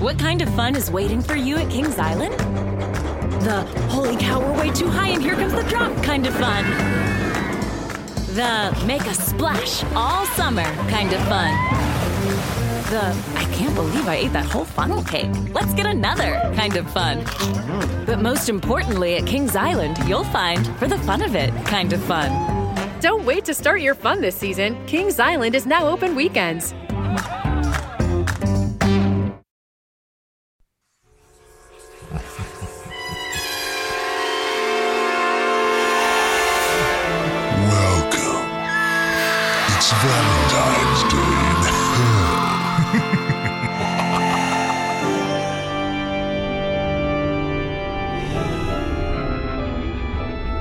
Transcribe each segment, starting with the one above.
What kind of fun is waiting for you at Kings Island? The holy cow, we're way too high and here comes the drop kind of fun. The make a splash all summer kind of fun. The I can't believe I ate that whole funnel cake. Let's get another kind of fun. But most importantly, at Kings Island, you'll find for the fun of it kind of fun. Don't wait to start your fun this season. Kings Island is now open weekends.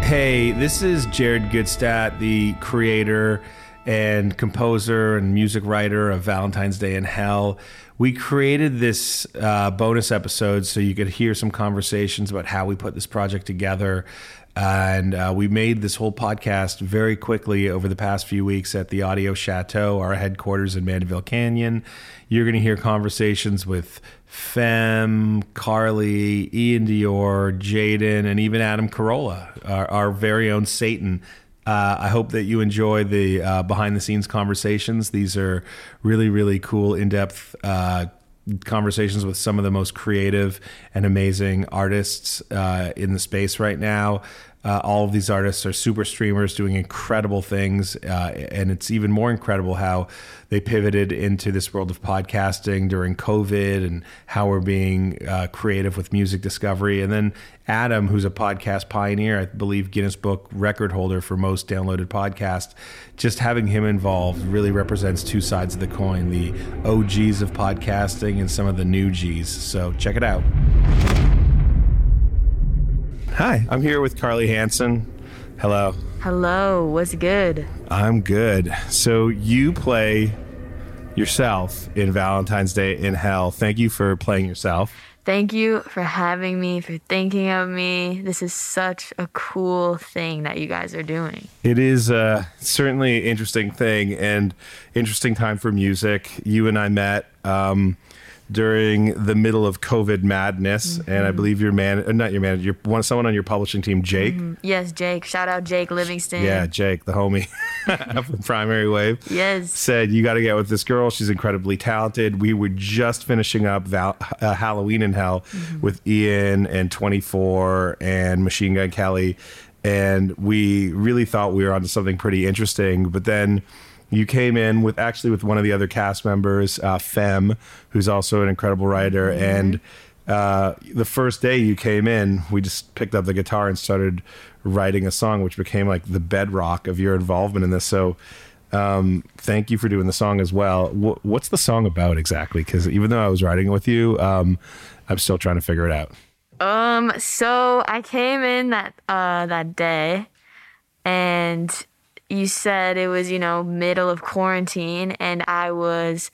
Hey, this is Jared Goodstadt, the creator and composer and music writer of Valentine's Day in Hell. We created this uh, bonus episode so you could hear some conversations about how we put this project together. And uh, we made this whole podcast very quickly over the past few weeks at the Audio Chateau, our headquarters in Mandeville Canyon. You're going to hear conversations with Fem, Carlie, Ian Dior, Jaden, and even Adam Carolla, our, our very own Satan. Uh, I hope that you enjoy the uh, behind the scenes conversations. These are really, really cool, in depth uh, conversations with some of the most creative and amazing artists uh, in the space right now. Uh, all of these artists are super streamers doing incredible things. Uh, and it's even more incredible how they pivoted into this world of podcasting during COVID and how we're being uh, creative with music discovery. And then Adam, who's a podcast pioneer, I believe Guinness Book record holder for most downloaded podcast, just having him involved really represents two sides of the coin the OGs of podcasting and some of the new Gs. So check it out. Hi, I'm here with Carlie Hanson. Hello. Hello, what's good? I'm good. So you play yourself in Valentine's Day in Hell. Thank you for playing yourself. Thank you for having me, for thinking of me. This is such a cool thing that you guys are doing. It is uh, certainly an interesting thing and interesting time for music. You and I met um, during the middle of COVID madness, and I believe your man, uh, not your man, your one, someone on your publishing team, Jake. Yes, Jake. Shout out Jake Livingston. Yeah, Jake, the homie from Primary Wave. Yes. said you got to get with this girl. She's incredibly talented. We were just finishing up Val- uh, Halloween in Hell with Ian and 24 and Machine Gun Kelly, and we really thought we were onto something pretty interesting. But then you came in with actually with one of the other cast members, uh, Fem, who's also an incredible writer, and. Uh, the first day you came in, we just picked up the guitar and started writing a song, which became like the bedrock of your involvement in this. So, um, thank you for doing the song as well. Wh- what's the song about exactly? Because even though I was writing it with you, um, I'm still trying to figure it out. Um, so I came in that uh that day and you said it was, you know, middle of quarantine and I was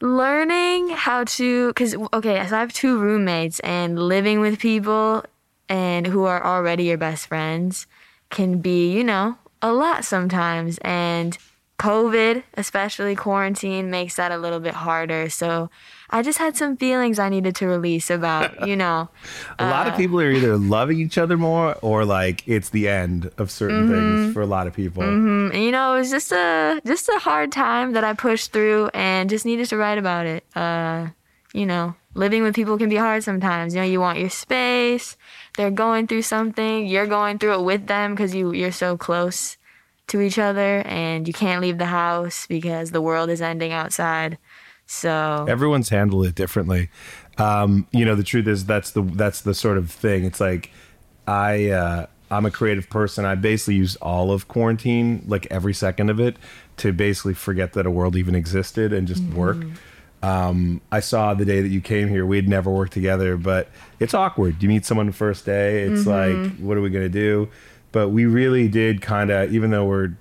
learning how to cuz okay, so I have two roommates and living with people and who are already your best friends can be, you know, a lot sometimes and COVID, especially quarantine makes that a little bit harder. So I just had some feelings I needed to release about, you know, A lot of uh, people are either loving each other more or like it's the end of certain things mm-hmm. for a lot of people. Mm-hmm. And, you know, it was just a just a hard time that I pushed through and just needed to write about it. Uh, you know, living with people can be hard sometimes. You know, you want your space. They're going through something. You're going through it with them because you you're so close to each other and you can't leave the house because the world is ending outside. So Everyone's handled it differently. Um, you know, the truth is that's the that's the sort of thing. It's like I uh, I'm a creative person. I basically use all of quarantine, like every second of it, to basically forget that a world even existed and just work. Um, I saw the day that you came here. We had never worked together, but it's awkward. You meet someone the first day. It's like, what are we gonna do? But we really did kind of, even though we're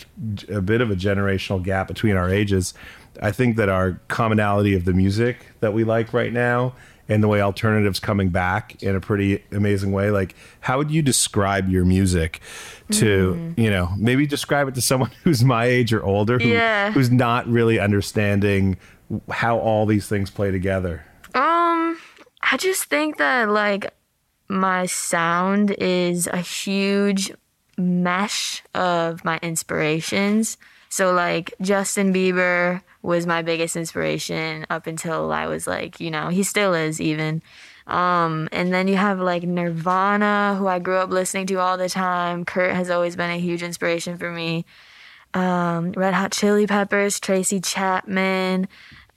a bit of a generational gap between our ages, I think that our commonality of the music that we like right now and the way alternatives coming back in a pretty amazing way. Like, how would you describe your music to, you know, maybe describe it to someone who's my age or older, who, Yeah. who's not really understanding how all these things play together? Um, I just think that like my sound is a huge mesh of my inspirations. So like Justin Bieber was my biggest inspiration up until I was like, you know, he still is even. Um, and then you have like Nirvana, who I grew up listening to all the time. Kurt has always been a huge inspiration for me. Um, Red Hot Chili Peppers, Tracy Chapman,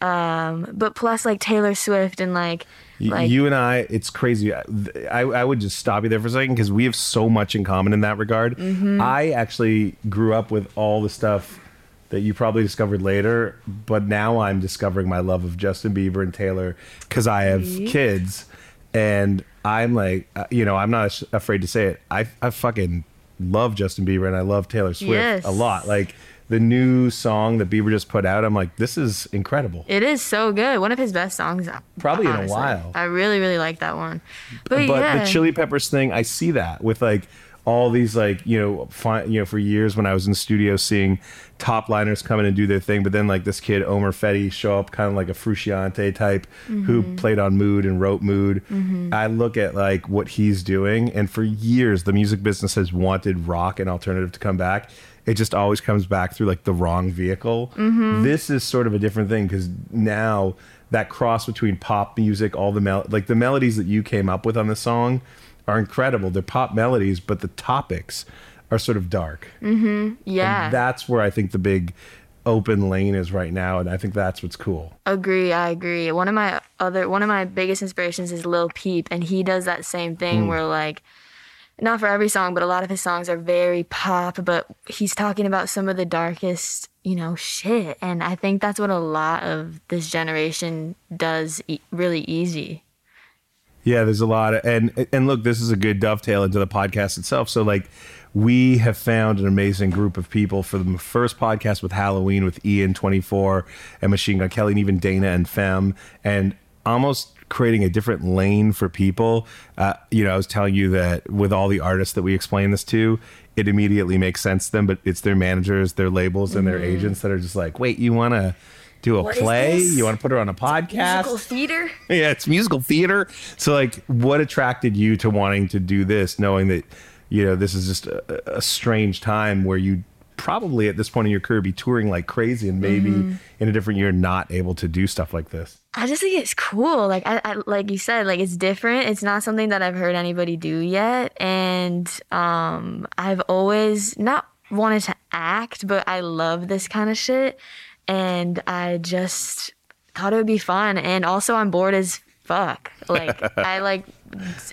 um, but plus like Taylor Swift and like like you and I, it's crazy. I, I would just stop you there for a second because we have so much in common in that regard. Mm-hmm. I actually grew up with all the stuff that you probably discovered later, but now I'm discovering my love of Justin Bieber and Taylor because I have kids, and I'm like, uh, you know, I'm not afraid to say it. I I fucking love Justin Bieber and I love Taylor Swift Yes. a lot. Like the new song that Bieber just put out, I'm like, this is incredible. It is so good. One of his best songs. Probably in a while. I really, really like that one. But, but yeah. the chili peppers thing i see that with like all these like you know fi- you know for years when i was in studio seeing top liners come in and do their thing but then like this kid Omer Fedi show up kind of like a Frusciante type who Mm-hmm. played on mood and wrote mood i look at like what he's doing and for years the music business has wanted rock and alternative to come back it just always comes back through like the wrong vehicle Mm-hmm. this is sort of a different thing because now that cross between pop music all the mel- like the melodies that you came up with on the song are incredible they're pop melodies but the topics are sort of dark mm-hmm. yeah. and that's where I think the big open lane is right now, and I think that's what's cool. Agree, I agree. One of my other one of my biggest inspirations is Lil Peep and he does that same thing mm. where like not for every song, but a lot of his songs are very pop, but he's talking about some of the darkest, you know, shit. And I think that's what a lot of this generation does e- really easy. Yeah, there's a lot of and and look, this is a good dovetail into the podcast itself. So like we have found an amazing group of people for the first podcast with Halloween with Ian 24 and Machine Gun Kelly and even Dana and Fem and almost creating a different lane for people. Uh, you know, I was telling you that with all the artists that we explain this to, it immediately makes sense to them, but it's their managers, their labels, and their agents that are just like, wait, you want to do a What play? You want to put her on a podcast? Musical theater? yeah, it's musical theater. So, like, what attracted you to wanting to do this, knowing that, you know, this is just a, a strange time where you probably at this point in your career be touring like crazy and maybe Mm-hmm. in a different year not able to do stuff like this? I just think it's cool. Like I, I like you said, like it's different. It's not something that I've heard anybody do yet, and um, I've always not wanted to act, but I love this kind of shit, and I just thought it would be fun. And also, I'm bored as fuck. Like I like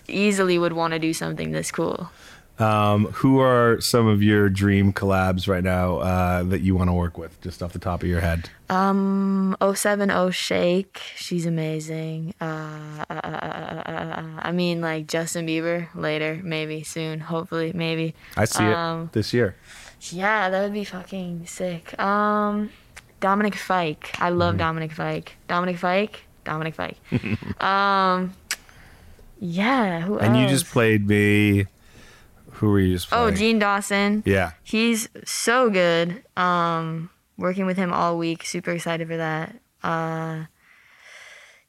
easily would want to do something this cool. Um, who are some of your dream collabs right now uh, that you want to work with, just off the top of your head? Um, 070 Shake, she's amazing. Uh, uh, uh, uh, uh, I mean, like Justin Bieber later, maybe soon, hopefully, maybe. I see Um, it this year. Yeah, that would be fucking sick. Um, Dominic Fike, I love Dominic Fike. Dominic Fike, Dominic Fike. um, yeah, who And you just played me. Who were you just Oh. Jean Dawson. Yeah. He's so good. Um, working with him all week. Super excited for that. Uh,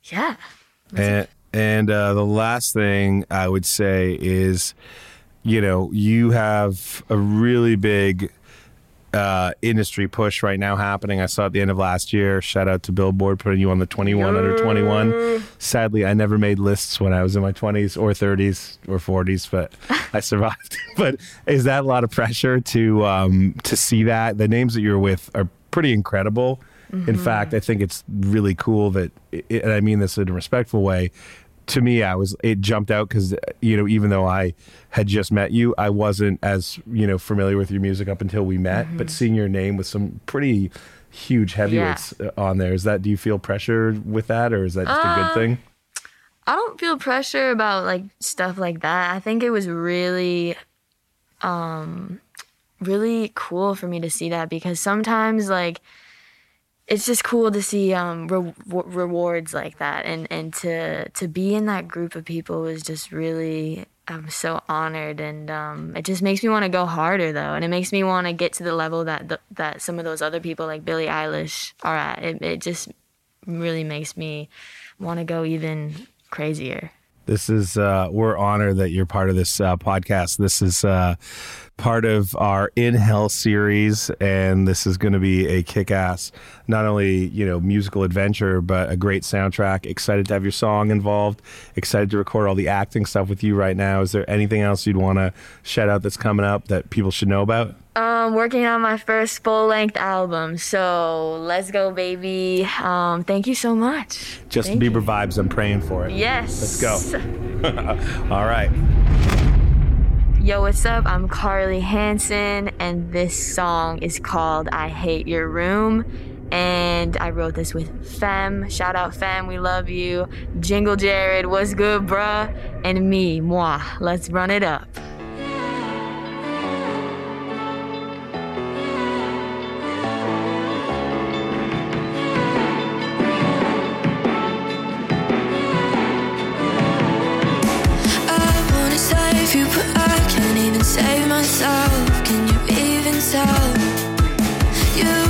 yeah. And and uh, the last thing I would say is, you know, you have a really big uh, industry push right now happening. I saw at the end of last year. Shout out to Billboard putting you on the 21 under 21. Sadly, I never made lists when I was in my 20s or 30s or 40s, but I survived. but is that a lot of pressure to um, to see that the names that you're with are pretty incredible? In fact, I think it's really cool that, and I mean this in a respectful way. To me, I was it jumped out because you know even though I had just met you, I wasn't as you know familiar with your music up until we met. But seeing your name with some pretty huge heavyweights uh on there, is that do you feel pressure with that, or is that just a good thing? I don't feel pressure about like stuff like that. I think it was really um really cool for me to see that because sometimes like it's just cool to see um re- rewards like that and and to to be in that group of people was just really I'm so honored and um it just makes me want to go harder though and it makes me want to get to the level that the, that some of those other people like Billie Eilish are at. It it just really makes me want to go even crazier. This is uh, we're honored that you're part of this uh, podcast. This is uh, part of our In Hell series, and this is going to be a kick-ass, not only you know musical adventure, but a great soundtrack. Excited to have your song involved. Excited to record all the acting stuff with you right now. Is there anything else you'd want to shout out that's coming up that people should know about? Um, working on my first full length album. So let's go, baby. Um, thank you so much. Justin Thank Bieber you. vibes. I'm praying for it. Yes. Let's go. all right. Yo, what's up? I'm Carlie Hanson, and this song is called I Hate Your Room. And I wrote this with Fem. Shout out Fem, we love you. Jingle Jared, what's good, bruh? And me, moi. Let's run it up. Save myself. Can you even tell? You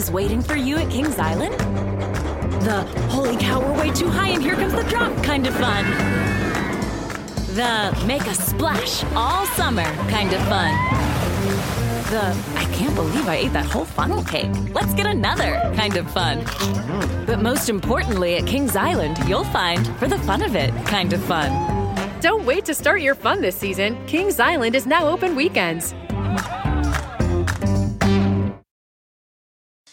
is waiting for you at Kings Island? The holy cow, we're way too high and here comes the drop kind of fun. The make a splash all summer kind of fun. The I can't believe I ate that whole funnel cake. Let's get another kind of fun. But most importantly, at Kings Island, you'll find for the fun of it kind of fun. Don't wait to start your fun this season. Kings Island is now open weekends.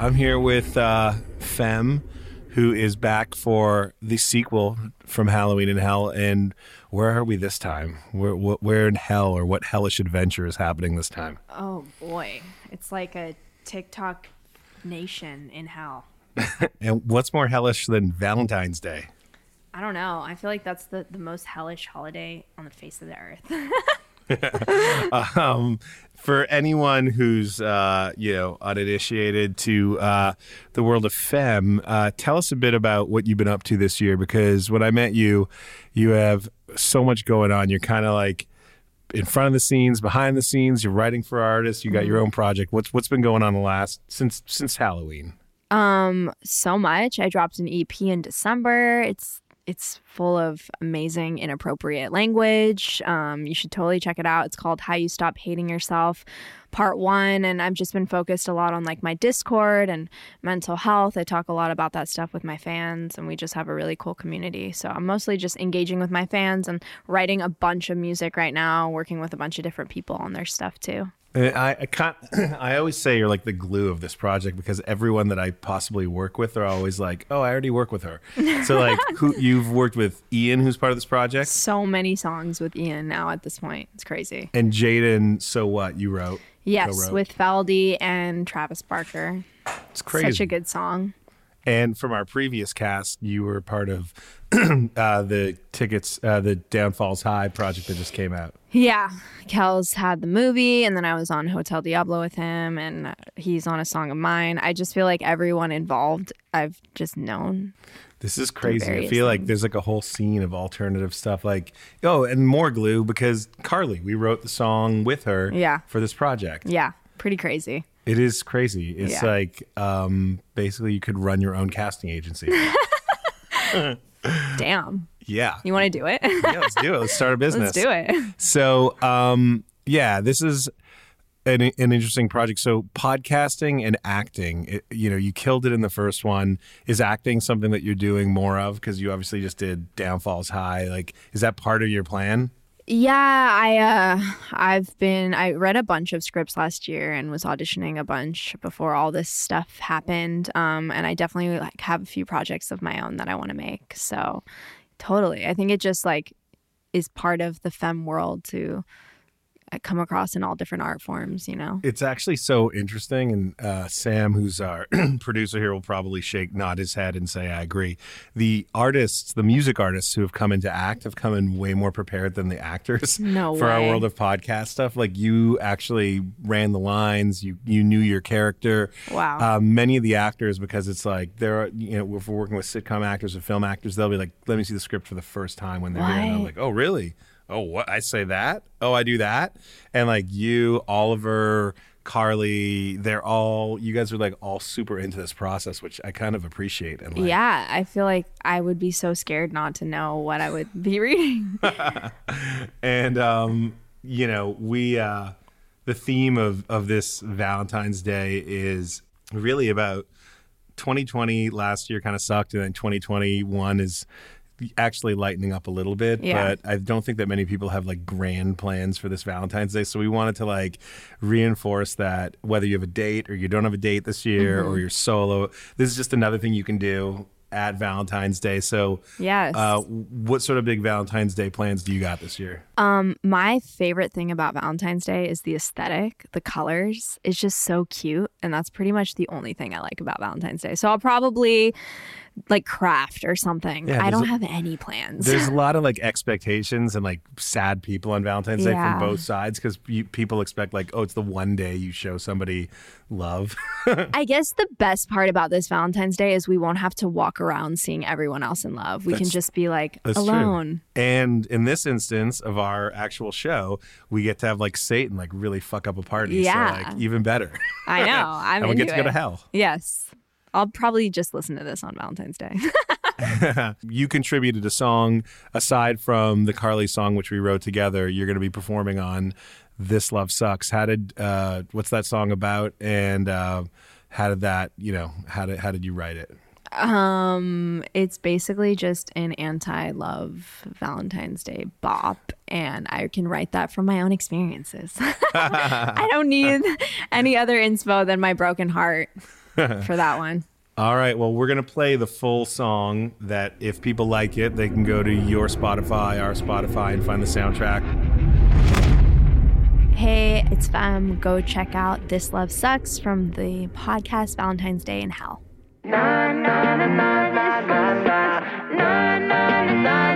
I'm here with uh, Fem, who is back for the sequel from Halloween in Hell. And where are we this time? Where, where in hell or what hellish adventure is happening this time? Oh boy, it's like a TikTok nation in hell. And what's more hellish than Valentine's Day? I don't know. I feel like that's the, the most hellish holiday on the face of the earth. um, for anyone who's uh, you know uninitiated to uh, the world of fem, uh, tell us a bit about what you've been up to this year. Because when I met you, you have so much going on. You're kind of like in front of the scenes, behind the scenes. You're writing for artists. You got your own project. What's what's been going on the last since since Halloween? um, so much. I dropped an EP in December. It's it's full of amazing inappropriate language. Um, you should totally check it out. It's called How You Stop Hating Yourself, Part One. And I've just been focused a lot on like my Discord and mental health. I talk a lot about that stuff with my fans, and we just have a really cool community. So I'm mostly just engaging with my fans and writing a bunch of music right now, working with a bunch of different people on their stuff too. And I, I can't. I always say you're like the glue of this project because everyone that I possibly work with are always like, "Oh, I already work with her." So like, who you've worked with Ian, who's part of this project, So many songs with Ian now at this point. It's crazy. and Jaden. So what you wrote? Yes, co-wrote. with Faldy and Travis Barker. it's crazy. Such a good song. And from our previous cast, you were part of uh, the tickets, uh, the Downfalls High project that just came out. Yeah, Kel's had the movie, and then I was on Hotel Diablo with him, and he's on a song of mine. I just feel like everyone involved, I've just known. This is crazy. I feel like there's like a whole scene of alternative stuff. Like, oh, and more glue because Carlie, we wrote the song with her Yeah. for this project. Yeah, pretty crazy. It is crazy. It's Yeah. like um, basically you could run your own casting agency. Damn. yeah. You want to do it? yeah, let's do it. Let's start a business. Let's do it. So, um, yeah, this is an, an interesting project. So, podcasting and acting, it, you know, you killed it in the first one. Is acting something that you're doing more of? Because you obviously just did Downfalls High. Like, is that part of your plan? Yeah, I uh I've been I read a bunch of scripts last year and was auditioning a bunch before all this stuff happened. Um and I definitely like have a few projects of my own that I want to make. So totally. I think it just like is part of the fem world to come across in all different art forms, you know. It's actually so interesting. And uh, Sam, who's our producer here, will probably shake, nod his head, and say, I agree. The artists, the music artists who have come into act have come in way more prepared than the actors No for our world of podcast stuff. Like you actually ran the lines, you, you knew your character. Wow. Um, many of the actors, because it's like, there are, you know, if we're working with sitcom actors or film actors, they'll be like, let me see the script for the first time when they're here. And I'm like, oh, really? Oh, what? I say that? Oh, I do that? And like you, Oliver, Carlie, they're all, you guys are like all super into this process, which I kind of appreciate. And like, yeah, I feel like I would be so scared not to know what I would be reading. and um, you know, we uh, the theme of of this Valentine's Day is really about 2020. Last year kind of sucked, and then 2021 is actually lightening up a little bit. Yeah. But I don't think that many people have like grand plans for this Valentine's Day. So we wanted to like reinforce that whether you have a date or you don't have a date this year or you're solo, this is just another thing you can do at Valentine's Day. So Yes. uh, what sort of big Valentine's Day plans do you got this year? Um, my favorite thing about Valentine's Day is the aesthetic, the colors. It's just so cute, and that's pretty much the only thing I like about Valentine's Day. So I'll probably like craft or something. Yeah, I don't a- have any plans. There's a lot of like expectations and like sad people on Valentine's Day from both sides because people expect like, oh, it's the one day you show somebody love. I guess the best part about this Valentine's Day is we won't have to walk around seeing everyone else in love. We can just be like alone. True. And in this instance of our actual show, we get to have like Satan like really fuck up a party. Yeah. So like even better. I know. I'm and we get to go to hell. Yes. I'll probably just listen to this on Valentine's Day. you contributed a song aside from the Carlie song which we wrote together. You're going to be performing on "This Love Sucks." How did uh, what's that song about? And uh, how did that you know how did how did you write it? um, it's basically just an anti-love Valentine's Day bop, and I can write that from my own experiences. I don't need any other inspo than my broken heart for that one. All right. Well, we're going to play the full song that if people like it, they can go to your Spotify, our Spotify, and find the soundtrack. Hey, it's Fem. Go check out This Love Sucks from the podcast Valentine's Day in Hell. First you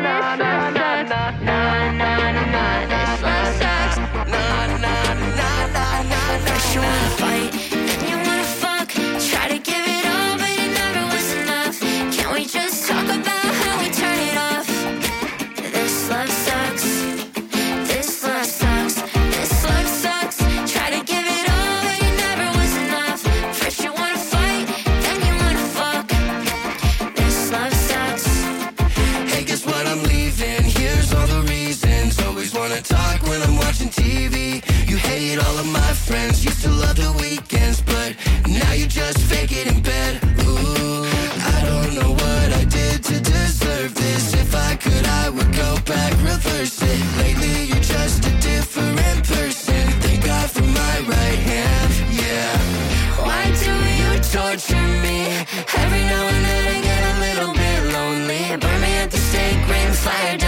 torture me? Every now and then I get a little bit lonely. Burn me at the stake, rain fire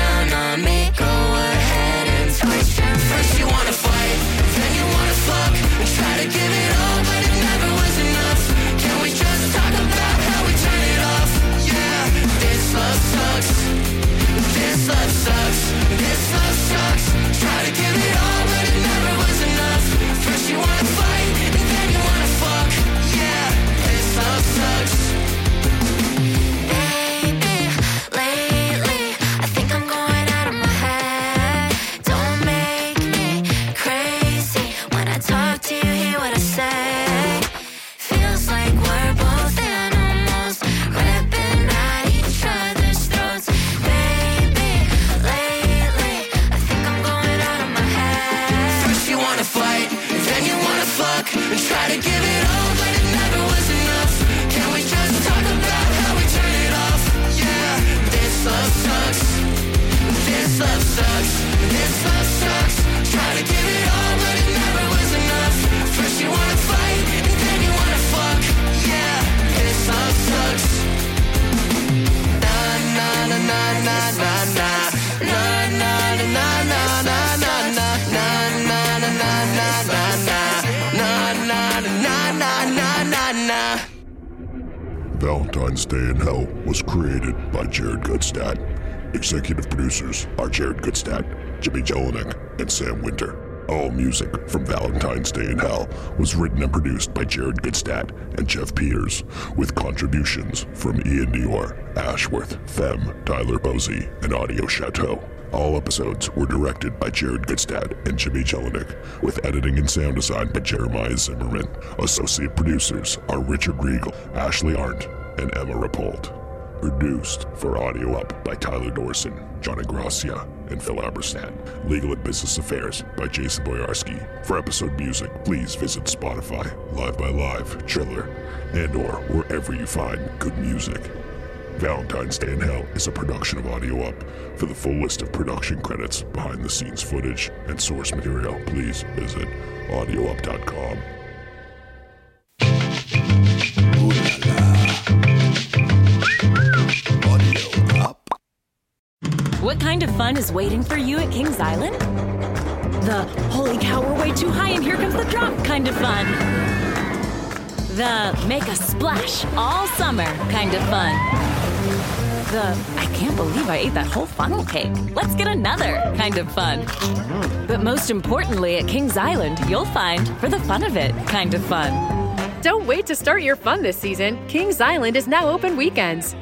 was created by Jared Goodstadt. Executive producers are Jared Goodstadt, Jimmy Jelinek, and Sam Winter. All music from Valentine's Day in Hell was written and produced by Jared Goodstadt and Jeff Peters, with contributions from Ian Dior, Ashworth, Fem, Tyler Posey, and Audio Chateau. All episodes were directed by Jared Goodstadt and Jimmy Jelinek, with editing and sound design by Jeremiah Zimmerman. Associate producers are Richard Riegel, Ashley Arndt, and Emma Rapold. Produced for Audio Up by Tyler Dorson, Johnny Gracia, and Phil Aberstadt. Legal and Business Affairs by Jason Boyarski. For episode music, please visit Spotify, Live by Live, Triller, and or wherever you find good music. Valentine's Day in Hell is a production of Audio Up. For the full list of production credits, behind the scenes footage, and source material, please visit audioup.com. What kind of fun is waiting for you at Kings Island? The holy cow, we're way too high and here comes the drop kind of fun. The make a splash all summer kind of fun. The I can't believe I ate that whole funnel cake. Let's get another kind of fun. But most importantly, at Kings Island, you'll find for the fun of it kind of fun. Don't wait to start your fun this season. Kings Island is now open weekends.